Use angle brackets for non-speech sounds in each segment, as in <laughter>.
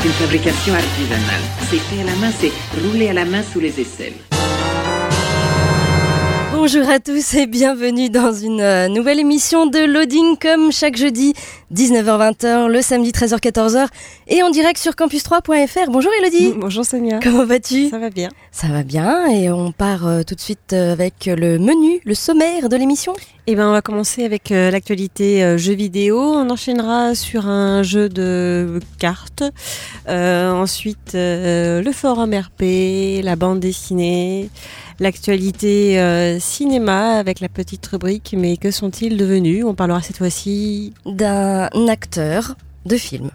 C'est une fabrication artisanale. C'est fait à la main, c'est roulé à la main sous les aisselles. Bonjour à tous et bienvenue dans une euh, nouvelle émission de Loading comme chaque jeudi 19h-20h, le samedi 13h-14h et en direct sur campus3.fr. Bonjour Elodie Bonjour Sonia. Comment vas-tu? Ça va bien. Ça va bien et on part euh, tout de suite euh, avec le menu, le sommaire de l'émission. Eh ben, on va commencer avec euh, l'actualité euh, jeux vidéo. On enchaînera sur un jeu de cartes. Ensuite, le forum RP, la bande dessinée, l'actualité euh, cinéma avec la petite rubrique Mais que sont-ils devenus? On parlera cette fois-ci D'un acteur de film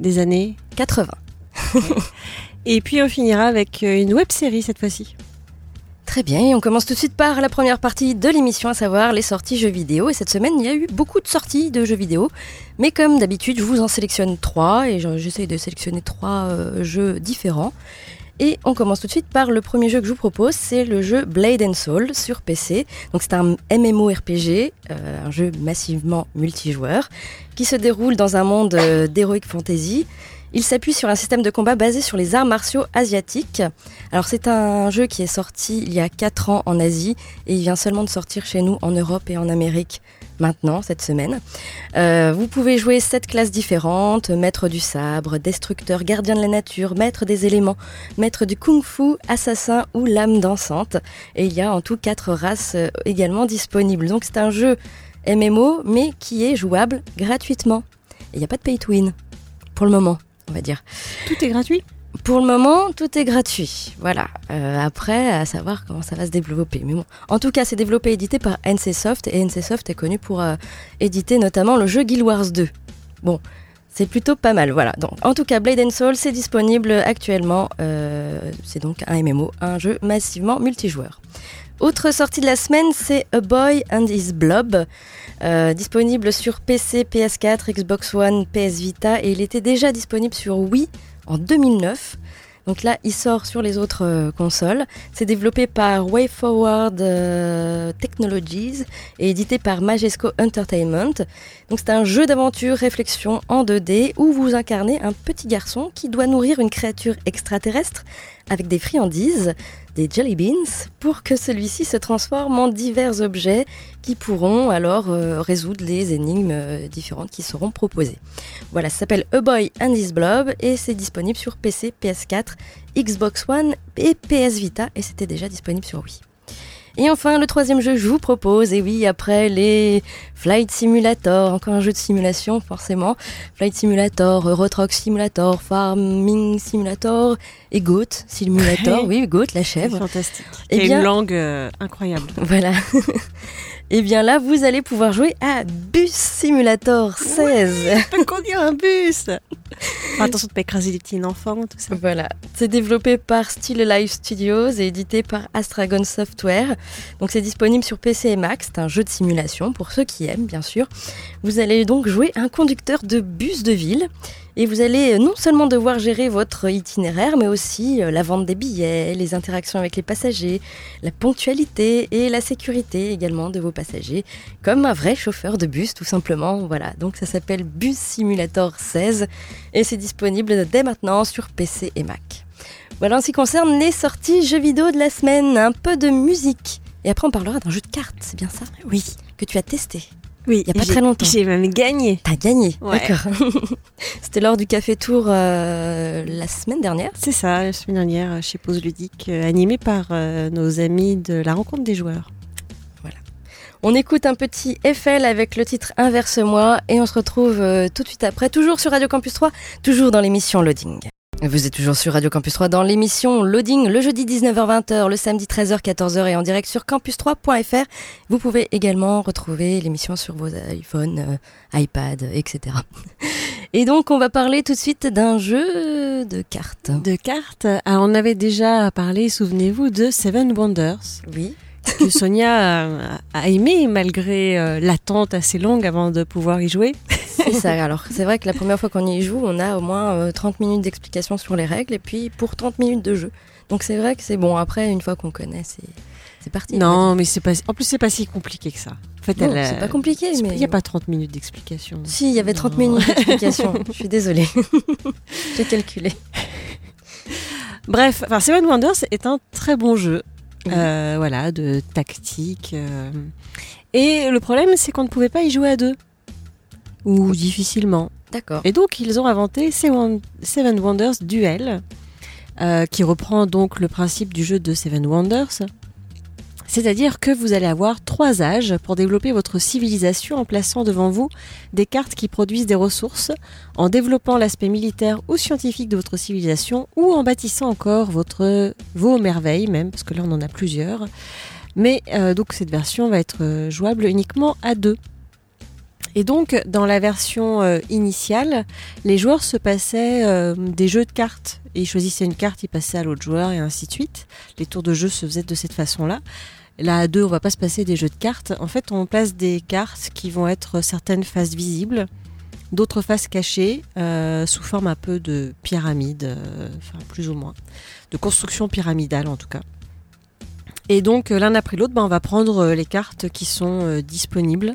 des années 80. <laughs> Et puis on finira avec une web série cette fois-ci. Très bien, et on commence tout de suite par la première partie de l'émission, à savoir les sorties jeux vidéo. Et cette semaine, il y a eu beaucoup de sorties de jeux vidéo. Mais comme d'habitude, je vous en sélectionne trois, et je- j'essaye de sélectionner trois euh, jeux différents. Et on commence tout de suite par le premier jeu que je vous propose, c'est le jeu Blade and Soul sur PC. Donc c'est un MMORPG, euh, un jeu massivement multijoueur, qui se déroule dans un monde euh, d'heroic fantasy. Il s'appuie sur un système de combat basé sur les arts martiaux asiatiques. Alors c'est un jeu qui est sorti il y a 4 ans en Asie et il vient seulement de sortir chez nous en Europe et en Amérique maintenant, cette semaine. Euh, vous pouvez jouer sept classes différentes, maître du sabre, destructeur, gardien de la nature, maître des éléments, maître du kung-fu, assassin ou lame dansante. Et il y a en tout quatre races euh, également disponibles. Donc c'est un jeu MMO mais qui est jouable gratuitement. Il n'y a pas de pay to win pour le moment, on va dire. Tout est gratuit? Pour le moment, tout est gratuit. Voilà. Euh, après, à savoir comment ça va se développer. Mais bon, en tout cas, c'est développé et édité par NCSoft et NCSoft est connu pour euh, éditer notamment le jeu Guild Wars 2. Bon, c'est plutôt pas mal. Voilà. Donc, en tout cas, Blade and Soul, c'est disponible actuellement. Euh, c'est donc un MMO, un jeu massivement multijoueur. Autre sortie de la semaine, c'est A Boy and His Blob, disponible sur PC, PS4, Xbox One, PS Vita, et il était déjà disponible sur Wii en 2009. Donc là, il sort sur les autres euh, consoles. C'est développé par WayForward euh, Technologies et édité par Majesco Entertainment. Donc c'est un jeu d'aventure réflexion en 2D où vous incarnez un petit garçon qui doit nourrir une créature extraterrestre avec des friandises, des jelly beans, pour que celui-ci se transforme en divers objets qui pourront alors euh, résoudre les énigmes euh, différentes qui seront proposées. Voilà, ça s'appelle A Boy and His Blob et c'est disponible sur PC, PS4, Xbox One et PS Vita et c'était déjà disponible sur Wii. Et enfin, le troisième jeu que je vous propose, et oui, après les Flight Simulator, encore un jeu de simulation forcément, Flight Simulator, Euro Truck Simulator, Farming Simulator et Goat Simulator, oui, Goat, la chèvre. Fantastique. Eh a bien- une langue euh, incroyable. <laughs> Voilà. Et bien là, vous allez pouvoir jouer à Bus Simulator 16. On peut conduire un bus Enfin, <laughs> Attention de pas écraser les petits enfants, tout ça. Voilà, c'est développé par Still Alive Studios et édité par Astragon Software. Donc c'est disponible sur PC et Mac, c'est un jeu de simulation pour ceux qui aiment bien sûr. Vous allez donc jouer un conducteur de bus de ville et vous allez non seulement devoir gérer votre itinéraire mais aussi euh, la vente des billets, les interactions avec les passagers, la ponctualité et la sécurité également de vos passagers comme un vrai chauffeur de bus tout simplement. Voilà, donc ça s'appelle Bus Simulator 16 et c'est disponible dès maintenant sur PC et Mac. Voilà en ce qui concerne les sorties jeux vidéo de la semaine, un peu de musique. Et après on parlera d'un jeu de cartes, c'est bien ça? Oui. Que tu as testé. Oui, Il y a pas très longtemps. J'ai même gagné. T'as gagné, Ouais. d'accord. <laughs> C'était lors du Café Tour euh, la semaine dernière. C'est ça, la semaine dernière, euh, chez Pause Ludique, euh, animé par euh, nos amis de la rencontre des joueurs. On écoute un petit FL avec le titre Inverse-moi et on se retrouve tout de suite après, toujours sur Radio Campus 3, toujours dans l'émission Loading. Vous êtes toujours sur Radio Campus 3 dans l'émission Loading le jeudi 19h-20h, le samedi 13h-14h et en direct sur campus3.fr. Vous pouvez également retrouver l'émission sur vos iPhones, euh, iPad, etc. <laughs> Et donc on va parler tout de suite d'un jeu de cartes. De cartes. Alors, on avait déjà parlé, souvenez-vous, de Seven Wonders. Oui. Que Sonia a, a aimé malgré euh, l'attente assez longue avant de pouvoir y jouer. <laughs> C'est ça. Alors, c'est vrai que la première fois qu'on y joue, on a au moins euh, 30 minutes d'explication sur les règles et puis pour 30 minutes de jeu. Donc, c'est vrai que c'est bon. Après, une fois qu'on connaît, c'est c'est parti. Non, mais c'est pas. En plus, c'est pas si compliqué que ça. En fait, elle a- c'est pas compliqué, c'est- mais Il n'y a pas 30 minutes d'explication. Si, il y avait 30 Non. minutes d'explication. <laughs> Je suis désolée. <laughs> J'ai calculé. Bref, enfin, Seven Wonders est un très bon jeu. Oui. Euh, voilà, de tactique. euh. Et le problème, c'est qu'on ne pouvait pas y jouer à deux. Ou difficilement. D'accord. Et donc, ils ont inventé Seven Wonders Duel, euh, qui reprend donc le principe du jeu de Seven Wonders. C'est-à-dire que vous allez avoir trois âges pour développer votre civilisation en plaçant devant vous des cartes qui produisent des ressources, en développant l'aspect militaire ou scientifique de votre civilisation, ou en bâtissant encore votre, vos merveilles même, parce que là on en a plusieurs. Mais euh, donc cette version va être euh, jouable uniquement à deux. Et donc dans la version euh, initiale, les joueurs se passaient euh, des jeux de cartes. Ils choisissaient une carte, ils passaient à l'autre joueur et ainsi de suite. Les tours de jeu se faisaient de cette façon-là. Là, à deux, on va pas se passer des jeux de cartes. En fait, on place des cartes qui vont être certaines faces visibles, d'autres faces cachées, euh, sous forme un peu de pyramide, enfin plus ou moins, de construction pyramidale en tout cas. Et donc, l'un après l'autre, bah, on va prendre les cartes qui sont disponibles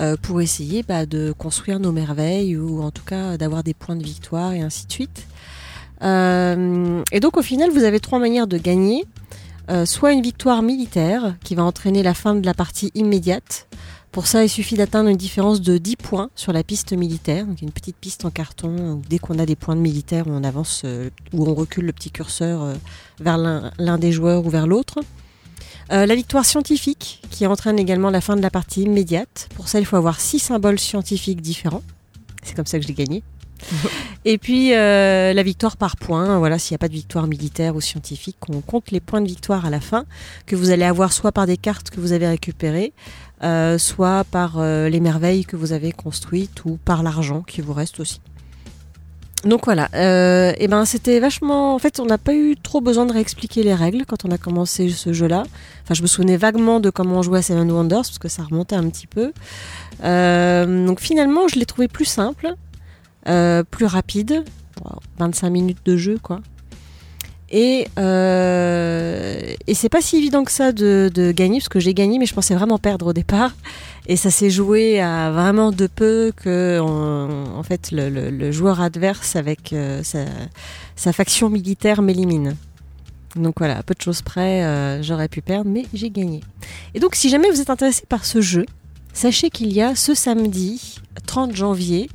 euh, pour essayer bah, de construire nos merveilles ou en tout cas d'avoir des points de victoire et ainsi de suite. Euh, et donc, au final, vous avez trois manières de gagner. Euh, soit une victoire militaire qui va entraîner la fin de la partie immédiate. Pour ça, il suffit d'atteindre une différence de 10 points sur la piste militaire, donc une petite piste en carton où dès qu'on a des points de militaire, on avance, où on recule le petit curseur vers l'un des joueurs ou vers l'autre. Euh, la victoire scientifique qui entraîne également la fin de la partie immédiate. Pour ça, il faut avoir 6 symboles scientifiques différents. C'est comme ça que je l'ai gagné. <laughs> Et puis euh, la victoire par points, voilà, s'il n'y a pas de victoire militaire ou scientifique, on compte les points de victoire à la fin, que vous allez avoir soit par des cartes que vous avez récupérées, euh, soit par euh, les merveilles que vous avez construites ou par l'argent qui vous reste aussi. Donc voilà, euh, et ben c'était vachement. En fait, on n'a pas eu trop besoin de réexpliquer les règles quand on a commencé ce jeu-là. Enfin, je me souvenais vaguement de comment on jouait à Seven Wonders parce que ça remontait un petit peu. Euh, donc finalement, je l'ai trouvé plus simple. Euh, plus rapide, Wow, 25 minutes de jeu quoi. Et, euh, et c'est pas si évident que ça de, de gagner, parce que j'ai gagné, mais je pensais vraiment perdre au départ. Et ça s'est joué à vraiment de peu que en fait le, le- le joueur adverse avec euh, sa, sa faction militaire m'élimine. Donc voilà, peu de choses près, euh, j'aurais pu perdre, mais j'ai gagné. Et donc si jamais vous êtes intéressé par ce jeu, sachez qu'il y a ce samedi 30 janvier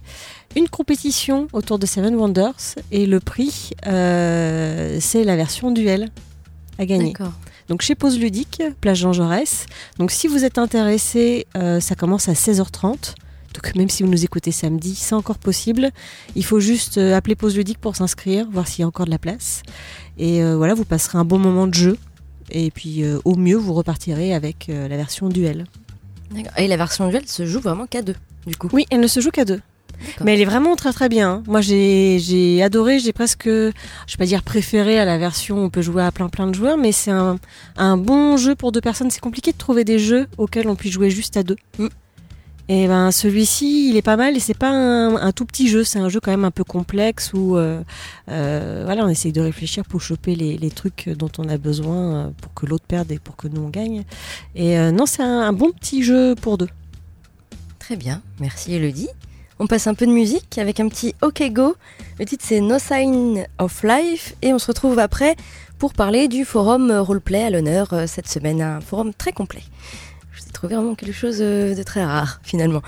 une compétition autour de Seven Wonders et le prix, euh, c'est la version duel à gagner. D'accord. Donc chez Pause Ludique, plage Jean Jaurès. Donc si vous êtes intéressé, euh, ça commence à 16h30. Donc même si vous nous écoutez samedi, c'est encore possible. Il faut juste euh, appeler Pause Ludique pour s'inscrire, voir s'il y a encore de la place. Et euh, voilà, vous passerez un bon moment de jeu. Et puis au mieux, vous repartirez avec la version duel. D'accord. Et la version duel se joue vraiment qu'à deux, du coup. Oui, elle ne se joue qu'à deux. Mais elle est vraiment très très bien. hein. Moi j'ai adoré, j'ai presque, je vais pas dire préféré à la version où on peut jouer à plein plein de joueurs, mais c'est un, un bon jeu pour deux personnes. C'est compliqué de trouver des jeux auxquels on puisse jouer juste à deux. Mm. Et ben celui-ci, il est pas mal et c'est pas un, un tout petit jeu, c'est un jeu quand même un peu complexe où euh, euh, voilà, on essaye de réfléchir pour choper les, les trucs dont on a besoin euh, pour que l'autre perde et pour que nous on gagne. Et euh, non, c'est un, un bon petit jeu pour deux. Très bien, merci Elodie. On passe un peu de musique avec un petit OK Go. Le titre c'est No Sign of Life et on se retrouve après pour parler du forum roleplay à l'honneur euh, cette semaine. Un forum très complet. Je vous trouvé vraiment quelque chose euh, de très rare finalement.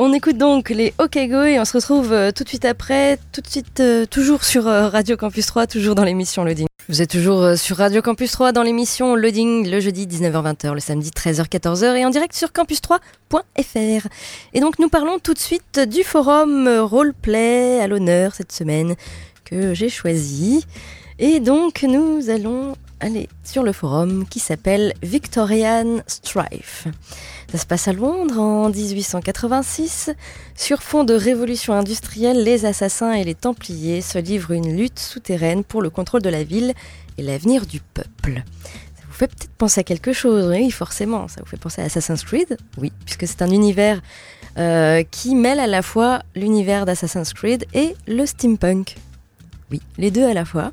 On écoute donc les OK Go et on se retrouve euh, tout de suite après, tout de suite euh, toujours sur euh, Radio Campus 3, toujours dans l'émission Loading. Vous êtes toujours sur Radio Campus 3 dans l'émission Loading le jeudi 19h-20h, le samedi 13h-14h et en direct sur campus3.fr. Et donc nous parlons tout de suite du forum roleplay à l'honneur cette semaine que j'ai choisi. Et donc nous allons aller sur le forum qui s'appelle Victorian Strife. Ça se passe à Londres en 1886. Sur fond de révolution industrielle, les assassins et les templiers se livrent une lutte souterraine pour le contrôle de la ville et l'avenir du peuple. Ça vous fait peut-être penser à quelque chose, oui, forcément. Ça vous fait penser à Assassin's Creed, oui, puisque c'est un univers euh, qui mêle à la fois l'univers d'Assassin's Creed et le steampunk. Oui, les deux à la fois.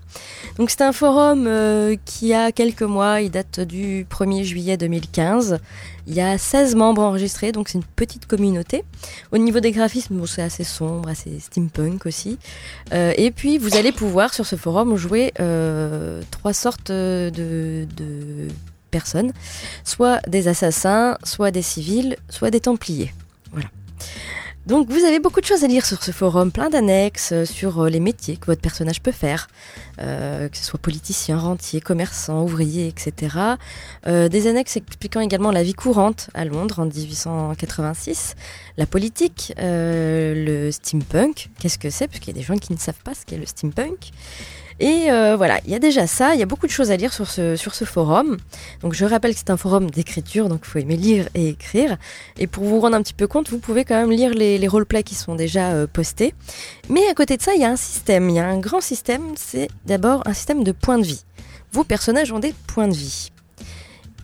Donc c'est un forum euh, qui a quelques mois, il date du 1er juillet 2015. Il y a 16 membres enregistrés, donc c'est une petite communauté. Au niveau des graphismes, c'est assez sombre, assez steampunk aussi. Euh, et puis vous allez pouvoir sur ce forum jouer euh, trois sortes de, de personnes, soit des assassins, soit des civils, soit des templiers. Voilà. Donc vous avez beaucoup de choses à lire sur ce forum, plein d'annexes euh, sur euh, les métiers que votre personnage peut faire, euh, que ce soit politicien, rentier, commerçant, ouvrier, etc. Des annexes expliquant également la vie courante à Londres en 1886, la politique, le steampunk, qu'est-ce que c'est, parce qu'il y a des gens qui ne savent pas ce qu'est le steampunk. Et euh, voilà, il y a déjà ça, il y a beaucoup de choses à lire sur ce, forum. Donc je rappelle que c'est un forum d'écriture, donc il faut aimer lire et écrire. Et pour vous rendre un petit peu compte, vous pouvez quand même lire les, les roleplays qui sont déjà euh, postés. Mais à côté de ça, il y a un système, il y a un grand système, c'est d'abord un système de points de vie. Vos personnages ont des points de vie.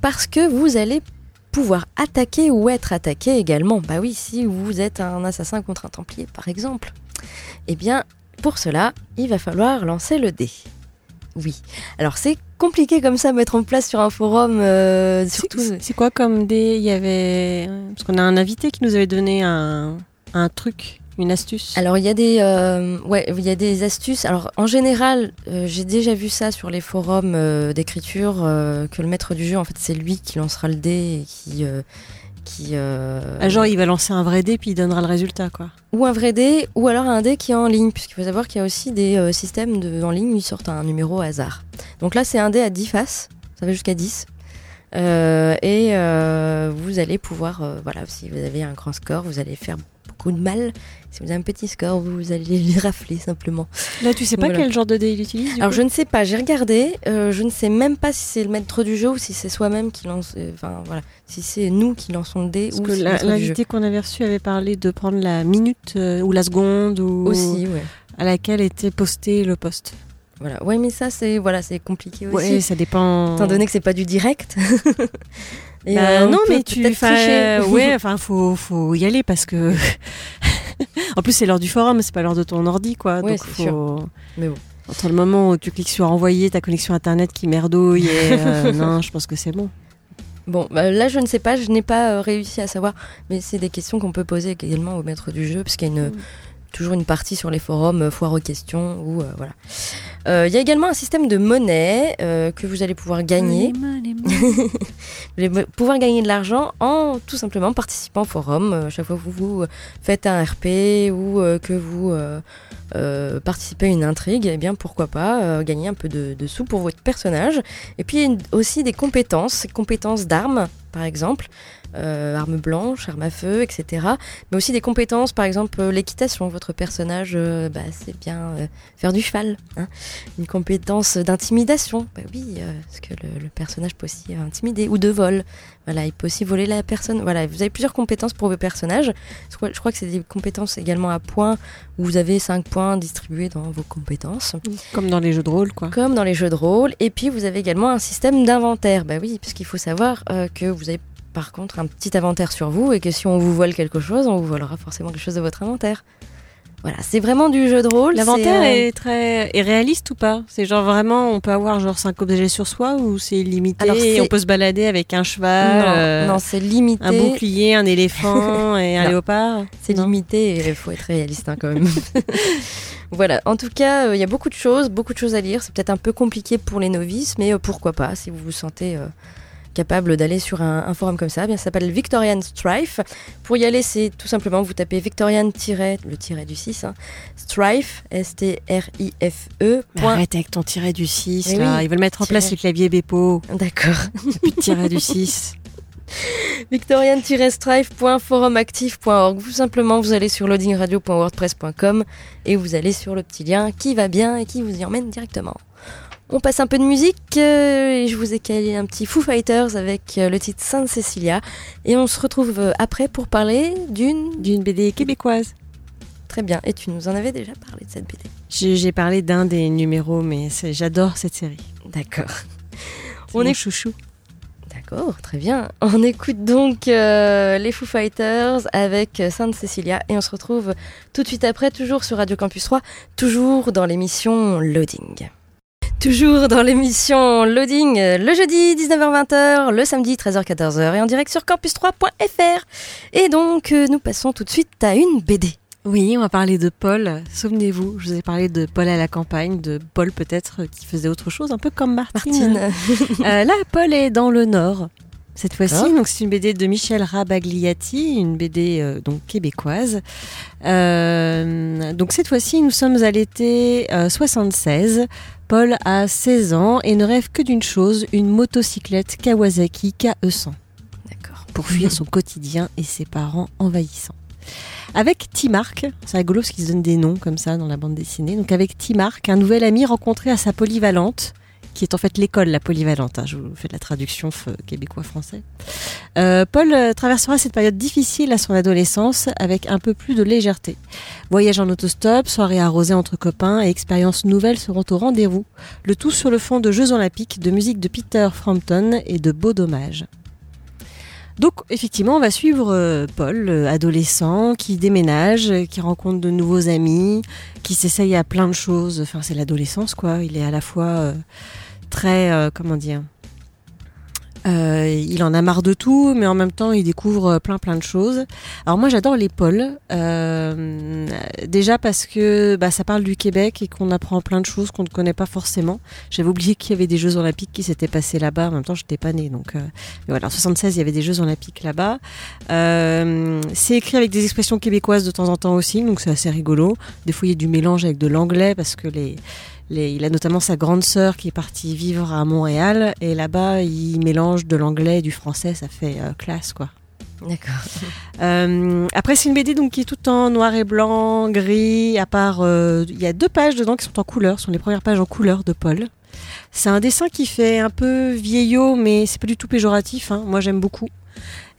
Parce que vous allez pouvoir attaquer ou être attaqué également. Bah oui, si vous êtes un assassin contre un templier, par exemple. Eh bien, pour cela, il va falloir lancer le dé. Oui. Alors c'est compliqué comme ça à mettre en place sur un forum, euh, surtout. C'est quoi comme des. Il y avait. Parce qu'on a un invité qui nous avait donné un, un truc, une astuce. Alors il y a des, euh, ouais, il y a des astuces. Alors en général, euh, j'ai déjà vu ça sur les forums euh, d'écriture euh, que le maître du jeu, en fait, c'est lui qui lancera le dé et qui, euh, qui. euh, Ah, genre, il va lancer un vrai dé puis il donnera le résultat, quoi. ou un vrai dé, ou alors un dé qui est en ligne, puisqu'il faut savoir qu'il y a aussi des euh, systèmes de, en ligne où ils sortent un numéro au hasard. Donc là, c'est un dé à 10 faces, ça va jusqu'à 10. Euh, et vous allez pouvoir, voilà, si vous avez un grand score, vous allez faire beaucoup de mal. Si vous avez un petit score, vous allez les rafler simplement. Là, tu sais pas Voilà. quel genre de dé il utilise Alors coup je ne sais pas, j'ai regardé, euh, je ne sais même pas si c'est le maître du jeu ou si c'est soi-même qui lance, euh, enfin voilà, si c'est nous qui lançons le dé Parce ou que si l'invité qu'on avait reçu avait parlé de prendre la minute euh, ou la seconde ou Aussi, ouais. à laquelle était posté le poste. Voilà. Ouais, mais ça c'est voilà, c'est compliqué aussi. Ouais, ça dépend. Étant donné que c'est pas du direct. <laughs> Et, Bah, euh, on non, mais tu, euh, ouais, enfin, faut, faut y aller parce que. <laughs> en plus, c'est l'heure du forum, c'est pas l'heure de ton ordi, quoi. Ouais, donc, faut. Mais bon. Entre le moment où tu cliques sur envoyer ta connexion internet qui merdouille et euh, <laughs> non, je pense que c'est bon. Bon, bah, là je ne sais pas, je n'ai pas euh, réussi à savoir, mais c'est des questions qu'on peut poser également au maître du jeu, parce qu'il y a une, Mm. Toujours une partie sur les forums, euh, foire aux questions, ou euh, voilà. Euh, Il y a également un système de monnaie euh, que vous allez pouvoir gagner. <laughs> Vous allez pouvoir gagner de l'argent en tout simplement participant au forum. Chaque fois que vous, vous faites un RP ou que vous participez à une intrigue, eh bien pourquoi pas gagner un peu de, de sous pour votre personnage. Et puis aussi des compétences, compétences d'armes par exemple, euh, armes blanches, armes à feu, etc. Mais aussi des compétences, par exemple euh, l'équitation. Votre personnage, euh, bah, c'est bien euh, faire du cheval. hein. Une compétence d'intimidation, bah oui, parce que le, le personnage peut aussi intimider, ou de vol. Voilà, il peut aussi voler la personne. Voilà, vous avez plusieurs compétences pour vos personnages. Je crois, que c'est des compétences également à points, où vous avez 5 points distribués dans vos compétences, Comme dans les jeux de rôle, quoi. comme dans les jeux de rôle. Et puis vous avez également un système d'inventaire. Bah oui, parce qu'il faut savoir que vous avez par contre un petit inventaire sur vous, et que si on vous vole quelque chose, on vous volera forcément quelque chose de votre inventaire. Voilà, c'est vraiment du jeu de rôle. L'inventaire euh, est très est réaliste ou pas? C'est genre vraiment, on peut avoir genre 5 objets sur soi ou c'est illimité Alors, et on peut se balader avec un cheval, non, euh, non, c'est limité. un bouclier, un éléphant <laughs> et un Non. léopard? C'est limité et il faut être réaliste hein, quand même. <laughs> <laughs> voilà, en tout cas, euh, il y a beaucoup de choses, beaucoup de choses à lire. C'est peut-être un peu compliqué pour les novices, mais pourquoi pas, si vous vous sentez capable d'aller sur un, un forum comme ça, eh bien, ça s'appelle Victorian Strife. Pour y aller, c'est tout simplement, vous tapez Victorian- le tiret du 6, hein, Strife, S-T-R-I-F-E. Arrête avec ton tiret du 6 Eh là, oui, ils veulent mettre en tiret. place les claviers Bepo, D'accord. plus de tiret du 6. <laughs> victorian-strife.forumactif.org. Vous simplement, vous allez sur loadingradio.wordpress.com et vous allez sur le petit lien qui va bien et qui vous y emmène directement. On passe un peu de musique euh, et je vous ai calé un petit Foo Fighters avec euh, le titre Sainte Cecilia. Et on se retrouve euh, après pour parler d'une. D'une BD québécoise. Très bien. Et tu nous en avais déjà parlé de cette BD. J'ai parlé d'un des numéros, mais j'adore cette série. D'accord. C'est On est- chouchou. D'accord, très bien. On écoute donc euh, les Foo Fighters avec Sainte Cecilia et on se retrouve tout de suite après, toujours sur Radio Campus 3, toujours dans l'émission Loading. Toujours dans l'émission Loading, euh, le jeudi 19h-20h, le samedi 13h-14h et en direct sur campus3.fr. Et donc, euh, nous passons tout de suite à une BD. Oui, on va parler de Paul. Souvenez-vous, je vous ai parlé de Paul à la campagne, de Paul peut-être euh, qui faisait autre chose, un peu comme Martine. Martine. <laughs> Euh, là, Paul est dans le Nord. Cette fois-ci, D'accord. donc c'est une BD de Michel Rabagliati, une BD euh, donc québécoise. Euh, donc cette fois-ci, nous sommes à l'été euh, 76. Paul a 16 ans et ne rêve que d'une chose, une motocyclette Kawasaki KE100 D'accord. pour fuir son quotidien et ses parents envahissants. Avec Timark, c'est rigolo parce qu'ils se donnent des noms comme ça dans la bande dessinée. Donc avec Timark, un nouvel ami rencontré à sa polyvalente, qui est en fait l'école la polyvalente. hein, je vous fais la traduction québécois-français. Euh, Paul euh, traversera cette période difficile à son adolescence avec un peu plus de légèreté. Voyage en autostop, soirée arrosée entre copains et expériences nouvelles seront au rendez-vous. Le tout sur le fond de Jeux olympiques, de musique de Peter Frampton et de beaux dommages. Donc effectivement, on va suivre euh, Paul, adolescent, qui déménage, qui rencontre de nouveaux amis, qui s'essaye à plein de choses. Enfin, c'est l'adolescence, quoi. Il est à la fois très, euh, comment dire, euh, il en a marre de tout, mais en même temps, il découvre euh, plein plein de choses. Alors moi, j'adore les euh, déjà parce que bah, ça parle du Québec et qu'on apprend plein de choses qu'on ne connaît pas forcément. J'avais oublié qu'il y avait des Jeux Olympiques qui s'étaient passés là-bas. En même temps, j'étais pas née, donc. voilà, en 76, il y avait des Jeux Olympiques là-bas. C'est écrit avec des expressions québécoises de temps en temps aussi, donc c'est assez rigolo. Des fois, il y a du mélange avec de l'anglais parce que les, les, il a notamment sa grande sœur qui est partie vivre à Montréal et là-bas, il mélange de l'anglais et du français. Ça fait euh, classe, quoi. D'accord. <laughs> Euh, après, c'est une BD donc qui est tout en noir et blanc, gris. À part, euh, il y a deux pages dedans qui sont en couleur. Ce sont les premières pages en couleur de Paul. C'est un dessin qui fait un peu vieillot, mais c'est pas du tout péjoratif. hein. Moi, j'aime beaucoup.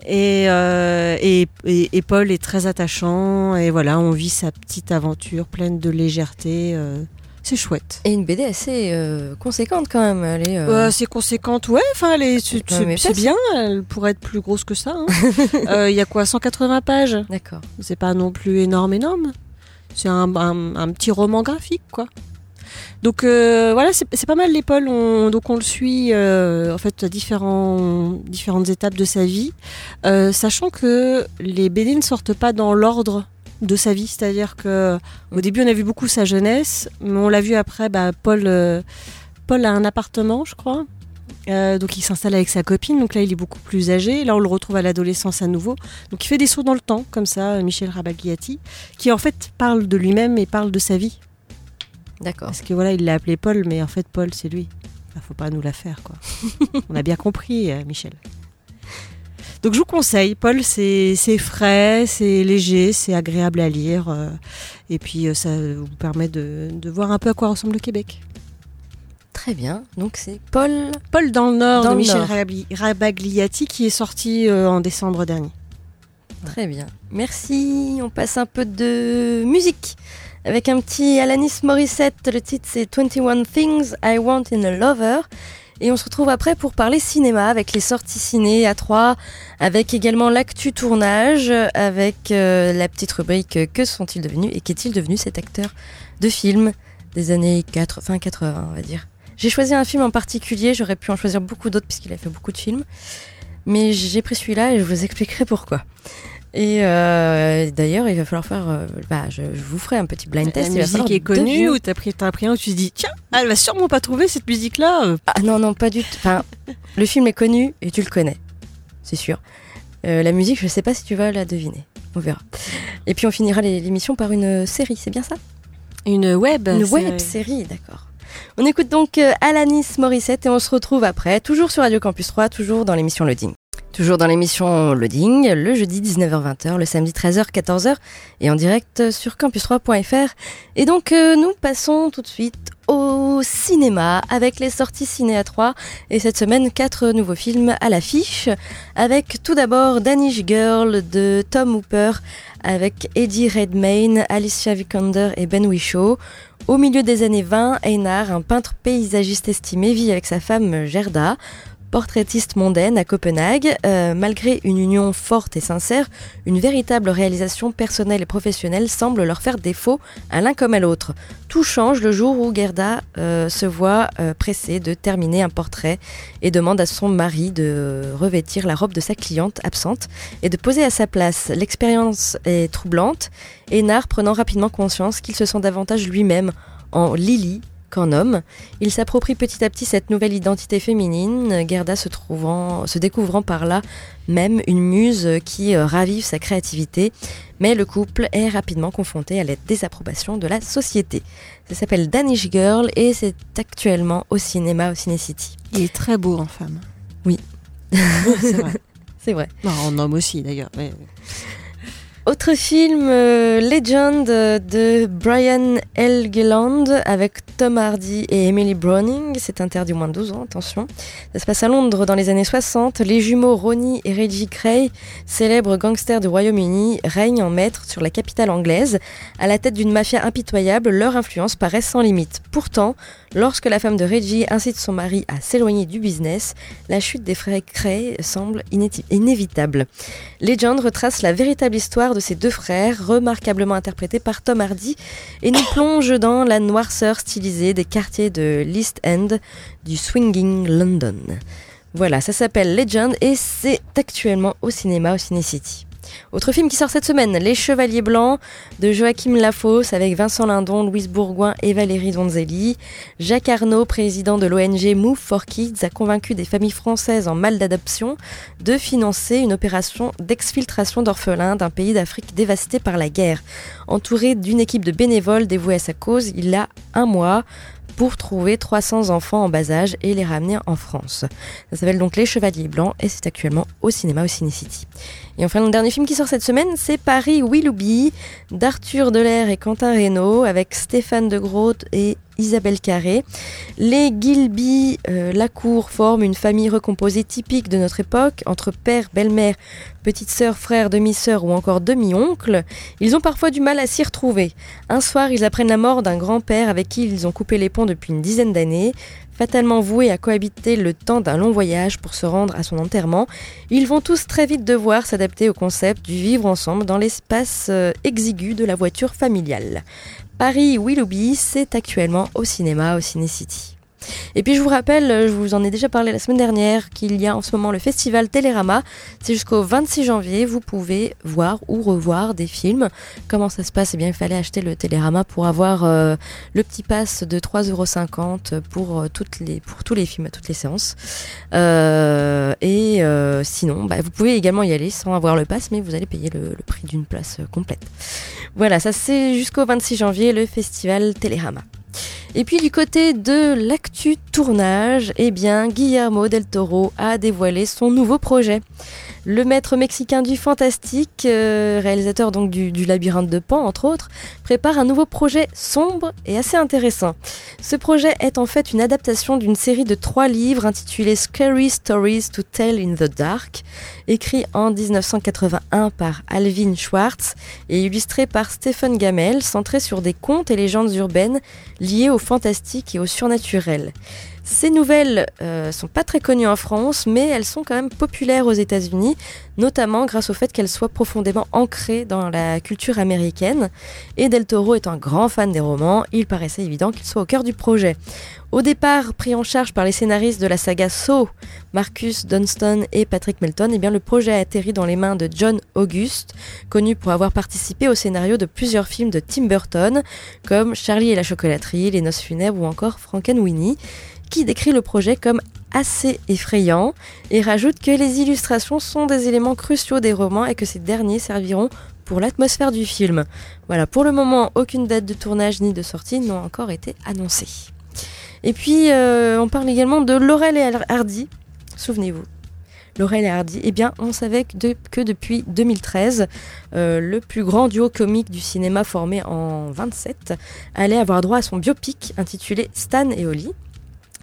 Et, euh, et, et, et Paul est très attachant. Et voilà, on vit sa petite aventure pleine de légèreté. Euh, c'est chouette. Et une BD assez euh, conséquente quand même. Elle est, euh, Euh, c'est conséquente, ouais. Enfin, elle est- c'est bien. Elle pourrait être plus grosse que ça. hein. <laughs> Euh, Il y a quoi 180 pages? D'accord. C'est pas non plus énorme, énorme. C'est un, un- un petit roman graphique, quoi. Donc euh, voilà, c'est c'est pas mal l'épaule. On, donc on le suit euh, en fait à différents, différentes étapes de sa vie, euh, sachant que les BD ne sortent pas dans l'ordre de sa vie. C'est-à-dire que au début on a vu beaucoup sa jeunesse, mais on l'a vu après. Bah, Paul, euh, Paul a un appartement, je crois. Euh, donc il s'installe avec sa copine, donc là il est beaucoup plus âgé. Là on le retrouve à l'adolescence à nouveau. Donc il fait des sauts dans le temps, comme ça, euh, Michel Rabagliati, qui en fait parle de lui-même et parle de sa vie. D'accord. Parce que voilà, il l'a appelé Paul, mais en fait Paul c'est lui. Il faut pas nous la faire, quoi. <laughs> on a bien compris, euh, Michel. Donc je vous conseille, Paul, c'est frais, c'est léger, c'est agréable à lire, euh, et puis euh, ça vous permet de, de voir un peu à quoi ressemble le Québec. Très bien. Donc c'est Paul. Paul dans le Nord Dans de le Michel Nord. Rabagliati qui est sorti euh, en décembre dernier. Très bien. Merci. On passe un peu de musique avec un petit Alanis Morissette. Le titre c'est 21 Things I Want in a Lover. Et on se retrouve après pour parler cinéma avec les sorties ciné à 3, avec également l'actu tournage, avec euh, la petite rubrique euh, Que sont-ils devenus et qu'est-il devenu cet acteur de film des années 4, fin 80, on va dire. J'ai choisi un film en particulier, j'aurais pu en choisir beaucoup d'autres puisqu'il a fait beaucoup de films. Mais j'ai pris celui-là et je vous expliquerai pourquoi. Et euh, d'ailleurs, il va falloir faire. euh, bah, je, je vous ferai un petit blind test. La il va falloir musique est connue deviner. ou t'as pris, t'as pris un où tu te dis tiens, elle va sûrement pas trouver cette musique-là. euh. Ah non, non, pas du tout. Enfin, <laughs> le film est connu et tu le connais, c'est sûr. Euh, la musique, je sais pas si tu vas la deviner. On verra. Et puis on finira les- l'émission par une série, c'est bien ça? Une web. Une c'est- web série, d'accord. On écoute donc euh, Alanis Morissette et on se retrouve après, toujours sur Radio Campus 3, toujours dans l'émission Loading. Toujours dans l'émission Loading, le jeudi 19h-20h, le samedi 13h-14h et en direct sur campus3.fr. Et donc euh, nous passons tout de suite au cinéma avec les sorties Ciné à 3 et cette semaine quatre nouveaux films à l'affiche avec tout d'abord Danish Girl de Tom Hooper avec Eddie Redmayne, Alicia Vikander et Ben Whishaw. Au milieu des années 20, Einar, un peintre paysagiste estimé, vit avec sa femme Gerda portraitiste mondaine à Copenhague. Euh, malgré une union forte et sincère, une véritable réalisation personnelle et professionnelle semble leur faire défaut à l'un comme à l'autre. Tout change le jour où Gerda euh, se voit euh, pressée de terminer un portrait et demande à son mari de revêtir la robe de sa cliente absente et de poser à sa place. L'expérience est troublante, Nard prenant rapidement conscience qu'il se sent davantage lui-même en Lily qu'en homme. Il s'approprie petit à petit cette nouvelle identité féminine, Gerda se, trouvant, se découvrant par là même une muse qui euh, ravive sa créativité, mais le couple est rapidement confronté à la désapprobation de la société. Ça s'appelle Danish Girl et c'est actuellement au cinéma au Ciné City. Il est très beau en femme. Oui. <laughs> c'est vrai. C'est vrai. en homme aussi d'ailleurs. Autre film, euh, Legend de Brian Helgeland avec Tom Hardy et Emily Browning. C'est interdit au moins de 12 ans, attention. Ça se passe à Londres dans les années 60. Les jumeaux Ronnie et Reggie Cray, célèbres gangsters du Royaume-Uni, règnent en maître sur la capitale anglaise. À la tête d'une mafia impitoyable, leur influence paraît sans limite. Pourtant, lorsque la femme de Reggie incite son mari à s'éloigner du business, la chute des frères Cray semble inévitable. Legend retrace la véritable histoire de ses deux frères, remarquablement interprétés par Tom Hardy, et nous plonge dans la noirceur stylisée des quartiers de l'East End du swinging London. Voilà, ça s'appelle Legend et c'est actuellement au cinéma au Ciné City. Autre film qui sort cette semaine, Les Chevaliers Blancs de Joachim Lafosse avec Vincent Lindon, Louise Bourgoin et Valérie Donzelli. Jacques Arnaud, président de l'ONG Move for Kids, a convaincu des familles françaises en mal d'adoption de financer une opération d'exfiltration d'orphelins d'un pays d'Afrique dévasté par la guerre. Entouré d'une équipe de bénévoles dévoués à sa cause, il a un mois pour trouver 300 enfants en bas âge et les ramener en France. Ça s'appelle donc Les Chevaliers Blancs et c'est actuellement au cinéma au Ciné City. Et enfin, le dernier film qui sort cette semaine, c'est Paris Willoughby d'Arthur Delair et Quentin Reynaud avec Stéphane de Groot et Isabelle Carré. Les Gilby euh, Lacour forment une famille recomposée typique de notre époque, entre père, belle-mère, petite sœur, frère, demi-sœur ou encore demi-oncle. Ils ont parfois du mal à s'y retrouver. Un soir, ils apprennent la mort d'un grand-père avec qui ils ont coupé les ponts depuis une dizaine d'années. Fatalement voués à cohabiter le temps d'un long voyage pour se rendre à son enterrement, ils vont tous très vite devoir s'adapter au concept du vivre ensemble dans l'espace euh, exigu de la voiture familiale. Paris Willoughby, c'est actuellement au cinéma, au Ciné City. Et puis je vous rappelle, je vous en ai déjà parlé la semaine dernière, qu'il y a en ce moment le festival Télérama. C'est jusqu'au 26 janvier. Vous pouvez voir ou revoir des films. Comment ça se passe? Eh bien, il fallait acheter le Télérama pour avoir euh, le petit pass de 3,50€ pour, euh, pour tous les films, toutes les séances. Euh, et sinon, bah, vous pouvez également y aller sans avoir le pass, mais vous allez payer le, le prix d'une place complète. Voilà, ça c'est jusqu'au 26 janvier le festival Télérama. Et puis du côté de l'actu tournage, eh bien Guillermo del Toro a dévoilé son nouveau projet. Le maître mexicain du fantastique, euh, réalisateur du, labyrinthe de Pan entre autres, prépare un nouveau projet sombre et assez intéressant. Ce projet est en fait une adaptation d'une série de trois livres intitulés Scary Stories to Tell in the Dark, écrit en 1981 par Alvin Schwartz et illustré par Stephen Gamel, centré sur des contes et légendes urbaines liées au fantastique et au surnaturel. Ces nouvelles euh, sont pas très connues en France, mais elles sont quand même populaires aux États-Unis, notamment grâce au fait qu'elles soient profondément ancrées dans la culture américaine. Et Del Toro est un grand fan des romans, il paraissait évident qu'il soit au cœur du projet. Au départ, pris en charge par les scénaristes de la saga Saw, Marcus Dunston et Patrick Melton, eh bien le projet a atterri dans les mains de John August, connu pour avoir participé au scénario de plusieurs films de Tim Burton, comme Charlie et la chocolaterie, Les noces funèbres ou encore Frankenweenie qui décrit le projet comme assez effrayant et rajoute que les illustrations sont des éléments cruciaux des romans et que ces derniers serviront pour l'atmosphère du film. Voilà, pour le moment, aucune date de tournage ni de sortie n'ont encore été annoncées. Et puis, euh, on parle également de Laurel et Hardy, souvenez-vous. Laurel et Hardy Eh bien, on savait que, de- que depuis 2013, euh, le plus grand duo comique du cinéma formé en 27 allait avoir droit à son biopic intitulé Stan et Ollie.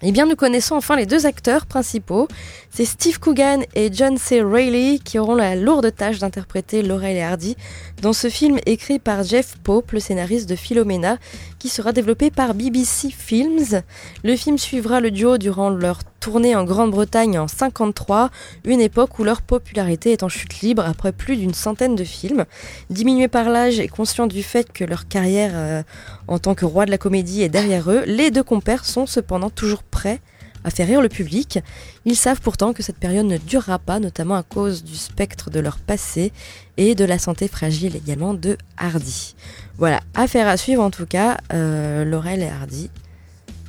Eh bien, nous connaissons enfin les deux acteurs principaux. C'est Steve Coogan et John C. Reilly qui auront la lourde tâche d'interpréter Laurel et Hardy dans ce film écrit par Jeff Pope, le scénariste de Philomena, qui sera développé par BBC Films. Le film suivra le duo durant leur tournée en Grande-Bretagne en 53, une époque où leur popularité est en chute libre après plus d'une centaine de films. Diminués par l'âge et conscients du fait que leur carrière euh, en tant que roi de la comédie est derrière eux, les deux compères sont cependant toujours prêts à faire rire le public. Ils savent pourtant que cette période ne durera pas, notamment à cause du spectre de leur passé et de la santé fragile également de Hardy. Voilà, affaire à suivre en tout cas, euh, Laurel et Hardy,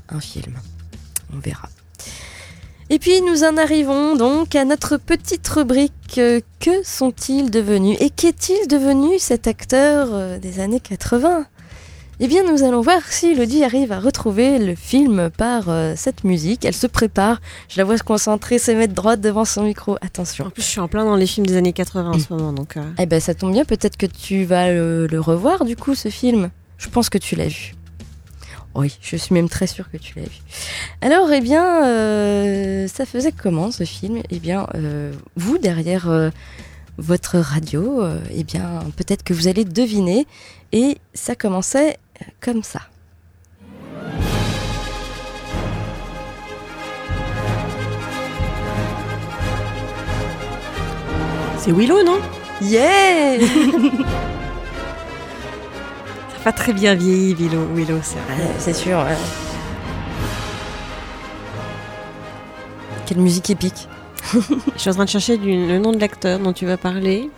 un film. On verra. Et puis nous en arrivons donc à notre petite rubrique euh, Que sont-ils devenus Et qu'est-il devenu cet acteur euh, des années 80 Eh bien nous allons voir si Elodie arrive à retrouver le film par euh, cette musique. Elle se prépare, je la vois se concentrer, se mettre droite devant son micro. Attention. En plus, je suis en plein dans les films des années 80 en ce moment, donc. euh, Eh ben ça tombe bien, peut-être que tu vas le, le revoir du coup ce film. Je pense que tu l'as vu. Oui, je suis même très sûre que tu l'as vu. Alors, eh bien, euh, ça faisait comment ce film? Eh bien, euh, vous derrière euh, votre radio, eh bien, peut-être que vous allez deviner. Et ça commençait comme ça. C'est Willow, non? Yeah <laughs> Ça va très bien vieilli, Willow. Willow, c'est vrai. Ouais, C'est sûr. ouais. Quelle musique épique. <laughs> Je suis en train de chercher du- le nom de l'acteur dont tu vas parler.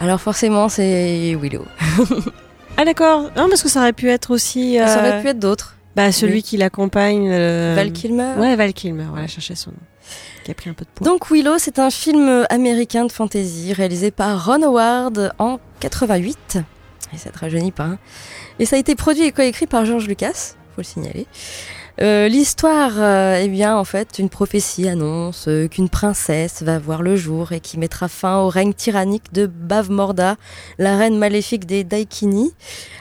Alors forcément, c'est Willow. <laughs> Ah d'accord. Non, parce que ça aurait pu être aussi. Ça euh, aurait pu être d'autres. Bah, celui Oui. qui l'accompagne. euh, Val Kilmer. Ouais, Val Kilmer. Voilà, chercher son nom. Qui a pris un peu de poids. Donc Willow, c'est un film américain de fantasy réalisé par Ron Howard en 88. Et ça te rajeunit pas. hein. Et ça a été produit et coécrit par George Lucas, faut le signaler. Euh, L'histoire, euh, eh bien, en fait, une prophétie annonce euh, qu'une princesse va voir le jour et qui mettra fin au règne tyrannique de Bavmorda, la reine maléfique des Daikini.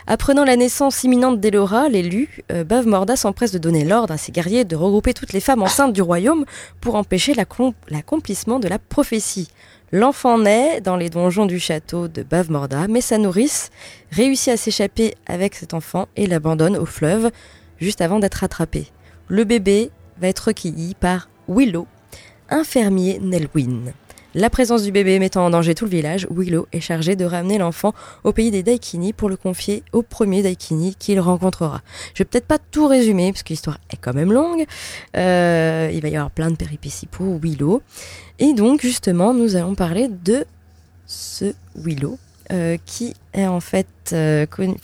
Apprenant la naissance imminente d'Elora, l'élu, euh, Bavmorda s'empresse de donner l'ordre à ses guerriers de regrouper toutes les femmes enceintes du royaume pour empêcher l'accom- l'accomplissement de la prophétie. L'enfant naît dans les donjons du château de Bavmorda, mais sa nourrice réussit à s'échapper avec cet enfant et l'abandonne au fleuve juste avant d'être attrapé. Le bébé va être recueilli par Willow, un fermier Nelwyn. La présence du bébé mettant en danger tout le village, Willow est chargé de ramener l'enfant au pays des Daikini pour le confier au premier Daikini qu'il rencontrera. Je vais peut-être pas tout résumer parce que l'histoire est quand même longue. Euh, il va y avoir plein de péripéties pour Willow. Et donc justement, nous allons parler de ce Willow euh, qui est en fait euh, connu,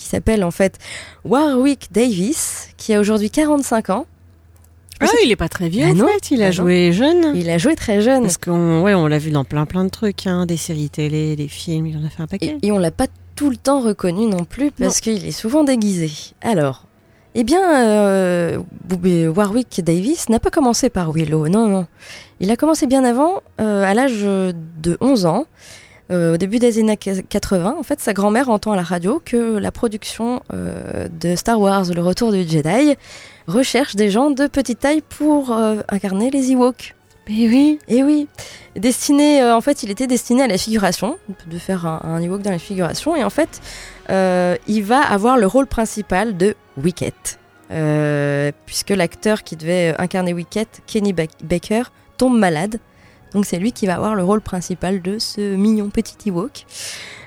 qui s'appelle en fait Warwick Davis, qui a aujourd'hui 45 ans. Ah, il est pas très vieux Ah en non. fait. Il a Ah non. joué jeune. Il a joué très jeune Parce qu'on ouais, on l'a vu dans plein plein de trucs, hein, des séries télé, des films, il en a fait un et, paquet. et on l'a pas tout le temps reconnu non plus parce qu'il est souvent déguisé. Alors, eh bien, euh, Boubé- Warwick Davis n'a pas commencé par Willow, non, non. Il a commencé bien avant, euh, à l'âge de 11 ans. Euh, au début des années 80, en fait, sa grand-mère entend à la radio que la production euh, de Star Wars, Le Retour du Jedi, recherche des gens de petite taille pour euh, incarner les Ewoks. Mais oui. Et oui, destiné, euh, en fait, il était destiné à la figuration, de faire un, un Ewok dans la figuration, et en fait, euh, il va avoir le rôle principal de Wicket, Euh, puisque l'acteur qui devait incarner Wicket, Kenny Ba- Baker, tombe malade. Donc c'est lui qui va avoir le rôle principal de ce mignon petit Ewok.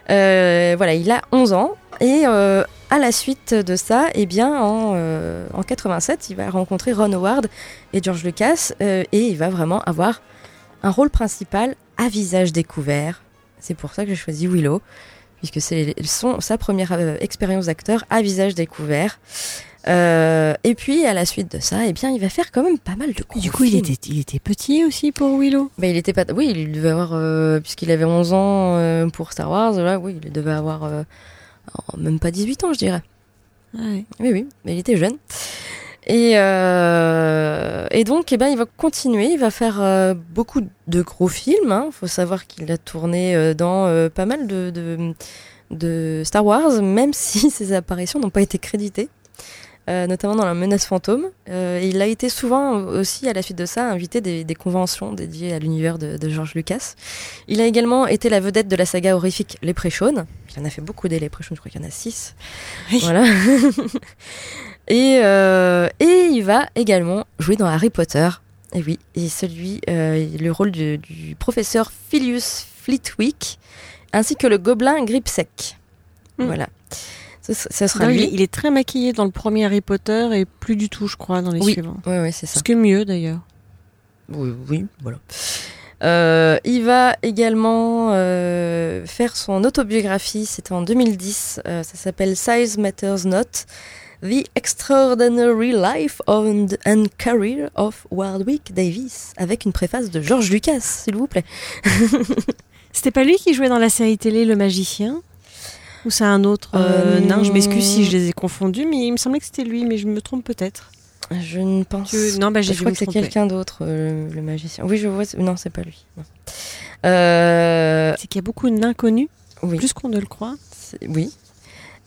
Euh, voilà, il a 11 ans et euh, à la suite de ça, eh bien, en, euh, en 87, il va rencontrer Ron Howard et George Lucas euh, et il va vraiment avoir un rôle principal à visage découvert. C'est pour ça que j'ai choisi Willow, puisque c'est sa première expérience d'acteur à visage découvert. Euh, et puis à la suite de ça, eh bien, il va faire quand même pas mal de gros Du coup, il était, il était petit aussi pour Willow? Bah, il était pas. Oui, il devait avoir. euh, Puisqu'il avait 11 ans euh, pour Star Wars, là, oui, il devait avoir. même pas 18 ans, je dirais. Ouais. Oui, oui, mais il était jeune. Et, et donc, eh ben, il va continuer, il va faire beaucoup de gros films. Il hein. faut savoir qu'il a tourné dans pas mal de, de, de Star Wars, même <laughs> si ses apparitions n'ont pas été créditées. Euh, notamment dans la menace fantôme. Euh, il a été souvent aussi, à la suite de ça, invité des, des conventions dédiées à l'univers de, de George Lucas. Il a également été la vedette de la saga horrifique Les Préchaunes. Il en a fait beaucoup des Les Préchaunes, je crois qu'il y en a six. Oui. Voilà. <laughs> et, euh, et il va également jouer dans Harry Potter. Et oui, et celui, le rôle du, du professeur Filius Flitwick, ainsi que le gobelin Gripsec. Mm. Voilà. Sera Non, il, lui. est, il est très maquillé dans le premier Harry Potter et plus du tout, je crois, dans les Oui. suivants. Oui, oui, c'est ça. Ce que mieux d'ailleurs. Oui, oui, voilà. Euh, il va également euh, faire son autobiographie, c'était en 2010, euh, ça s'appelle Size Matters Not, The Extraordinary Life and, and Career of Warwick Davis, avec une préface de George Lucas, s'il vous plaît. <laughs> C'était pas lui qui jouait dans la série télé Le Magicien? Ou c'est un autre euh, Euh, nain Je m'excuse si je les ai confondus, mais il me semblait que c'était lui, mais je me trompe peut-être. Je ne pense Que- non, bah, je crois que c'est quelqu'un d'autre, euh, le, le magicien. Oui, je vois, non, c'est pas lui. Euh, C'est qu'il y a beaucoup de nains connus, oui. plus qu'on ne le croit. Oui.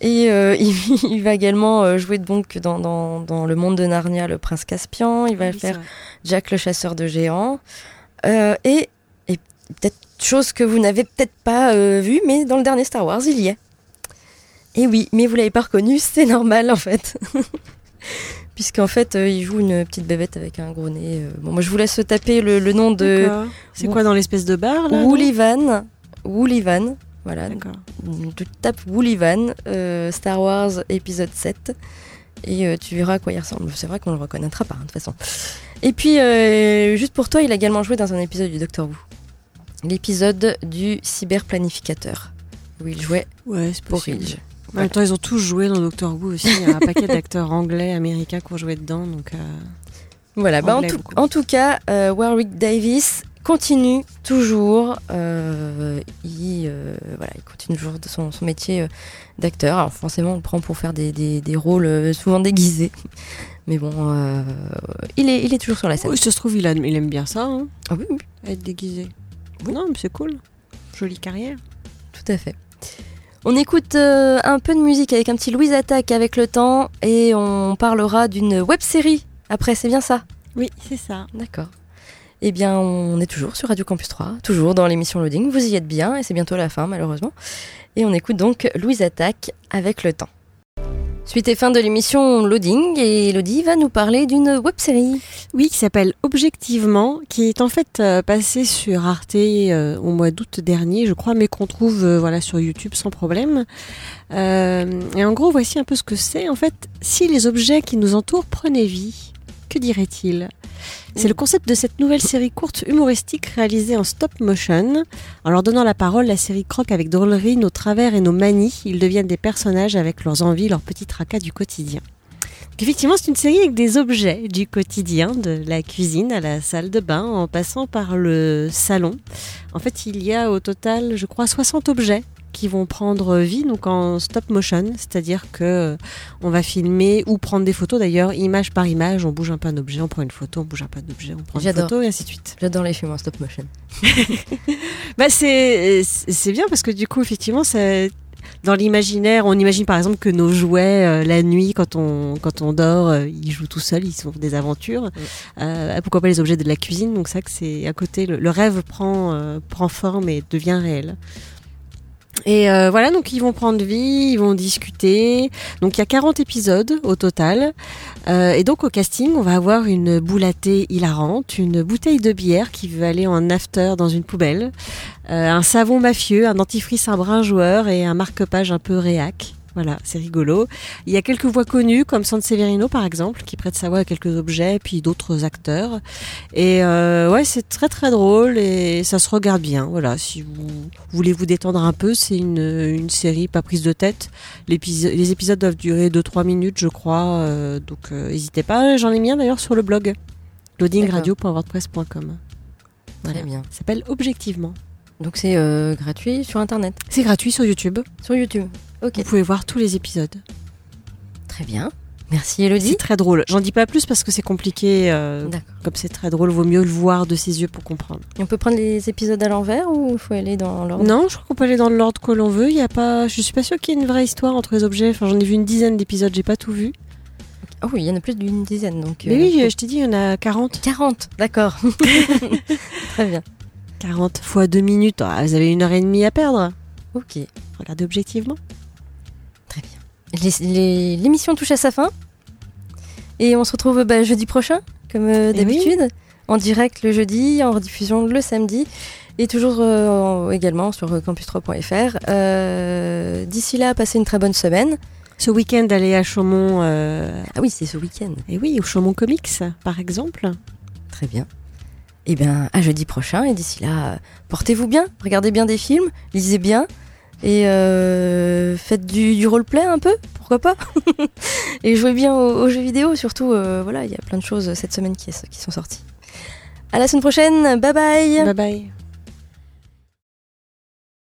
Et euh, <laughs> il, il va également jouer donc dans, dans, dans le monde de Narnia, le prince Caspian. Il va Oui, faire. Jack le chasseur de géants. Et et peut-être chose que vous n'avez peut-être pas euh, vu, mais dans le dernier Star Wars, il y est. Et oui, mais vous l'avez pas reconnu, <laughs> c'est normal en fait. <laughs> Puisqu'en fait, euh, il joue une petite bébête avec un gros nez. euh. Bon, moi, je vous laisse taper le, le nom de. C'est quoi dans l'espèce de bar là Woolivan. Woolivan. Voilà, D'accord. tu tapes Woolivan, euh, Star Wars épisode 7, et euh, tu verras à quoi il ressemble. C'est vrai qu'on le reconnaîtra pas, hein, de toute façon. Et puis, juste pour toi, il a également joué dans un épisode du Doctor Who. L'épisode du cyberplanificateur, où il jouait Ouais, pour. Ridge. En même temps, ils ont tous joué dans Doctor Who aussi. Il y a un paquet d'acteurs anglais, américains qui ont joué dedans. Donc, euh, Voilà, bah, en, tout, beaucoup. en tout cas, euh, Warwick Davis continue toujours, euh, il, voilà, il continue toujours son, son métier d'acteur. Alors forcément, on le prend pour faire des, des, des rôles souvent déguisés. Mais bon, il, est, il est toujours sur la scène. oui, ça se trouve, il, a- il aime bien ça, hein, Ah oui, oui, être déguisé. Non, mais c'est cool. Jolie carrière. tout à fait. On écoute euh, un peu de musique avec un petit Louise Attaque avec le temps et on parlera d'une web série après, c'est bien ça? Oui, c'est ça. D'accord. Eh bien, on est toujours sur Radio Campus 3, toujours dans l'émission Loading. Vous y êtes bien et c'est bientôt la fin, malheureusement. Et on écoute donc Louise Attaque avec le temps. Suite et fin de l'émission Loading et Elodie va nous parler d'une web série. Oui, qui s'appelle Objectivement, qui est en fait euh, passé sur Arte euh, au mois d'août dernier, je crois, mais qu'on trouve euh, voilà sur YouTube sans problème. Euh, et en gros, voici un peu ce que c'est. En fait, si les objets qui nous entourent prenaient vie, que dirait-il C'est le concept de cette nouvelle série courte humoristique réalisée en stop motion. En leur donnant la parole, la série croque avec drôlerie nos travers et nos manies. Ils deviennent des personnages avec leurs envies, leurs petits tracas du quotidien. Effectivement, c'est une série avec des objets du quotidien, de la cuisine à la salle de bain, en passant par le salon. En fait, il y a au total, je crois, 60 objets qui vont prendre vie donc en stop motion, c'est-à-dire que euh, on va filmer ou prendre des photos d'ailleurs, image par image, on bouge un peu un objet, on prend une photo, on bouge un peu un objet, on prend une photo et ainsi de suite. J'adore les films en stop motion. <laughs> Bah c'est c'est bien parce que du coup effectivement c'est dans l'imaginaire, on imagine par exemple que nos jouets euh, la nuit quand on quand on dort, euh, ils jouent tout seuls, ils sont des aventures. Euh, pourquoi pas les objets de la cuisine Donc ça que c'est à côté le, le rêve prend euh, prend forme et devient réel. Et euh, voilà, donc ils vont prendre vie, ils vont discuter. Donc il y a 40 épisodes au total. Euh, et donc au casting, on va avoir une thé hilarante, une bouteille de bière qui veut aller en after dans une poubelle, euh, un savon mafieux, un dentifrice un brin joueur et un marque-page un peu réac. Voilà, c'est rigolo. Il y a quelques voix connues, comme Severino par exemple, qui prête sa voix à quelques objets, puis d'autres acteurs. Et euh, ouais, c'est très très drôle et ça se regarde bien. Voilà, si vous voulez vous détendre un peu, c'est une, une série pas prise de tête. Les épisodes doivent durer 2-3 minutes, je crois. euh, donc euh, n'hésitez pas. J'en ai mis un d'ailleurs sur le blog loadingradio.wordpress.com. Voilà. Très bien. Ça s'appelle Objectivement. Donc c'est euh, gratuit sur Internet, C'est gratuit sur YouTube. sur YouTube. Vous pouvez voir tous les épisodes. très bien. Merci C'est Elodie. très drôle. J'en dis pas plus parce que c'est compliqué. euh, comme c'est très drôle, vaut mieux le voir de ses yeux pour comprendre. Et On peut prendre les épisodes à l'envers ou il faut aller dans l'ordre? Non, je crois qu'on peut aller dans l'ordre que l'on veut. Il y a pas. Je suis pas sûre qu'il y ait une vraie histoire entre les objets. Enfin, j'en ai vu une dizaine d'épisodes. J'ai pas tout vu. Ah oui, il y en a plus d'une dizaine. Donc, Mais euh, oui, faut- je t'ai dit, il y en a 40. 40, d'accord. <laughs> Très bien. 40 fois 2 minutes. Ah, vous avez une heure et demie à perdre. Ok, Regardez objectivement. L'émission touche à sa fin. Et on se retrouve bah, jeudi prochain, comme euh, Eh oui. d'habitude. En direct le jeudi, en rediffusion le samedi. Et toujours euh, en- également sur euh, campus3.fr. Euh, D'ici là, passez une très bonne semaine. Ce week-end, allez à Chaumont. Ah oui, c'est ce week-end. Et oui, au Chaumont Comics, par exemple. Très bien. Et bien, à jeudi prochain. Et d'ici là, portez-vous bien, regardez bien des films, lisez bien. Et euh, faites du, roleplay un peu, pourquoi pas <laughs> Et jouez bien aux, jeux vidéo, surtout, euh, voilà, il y a plein de choses cette semaine qui, qui sont sorties. À la semaine prochaine, bye bye Bye bye.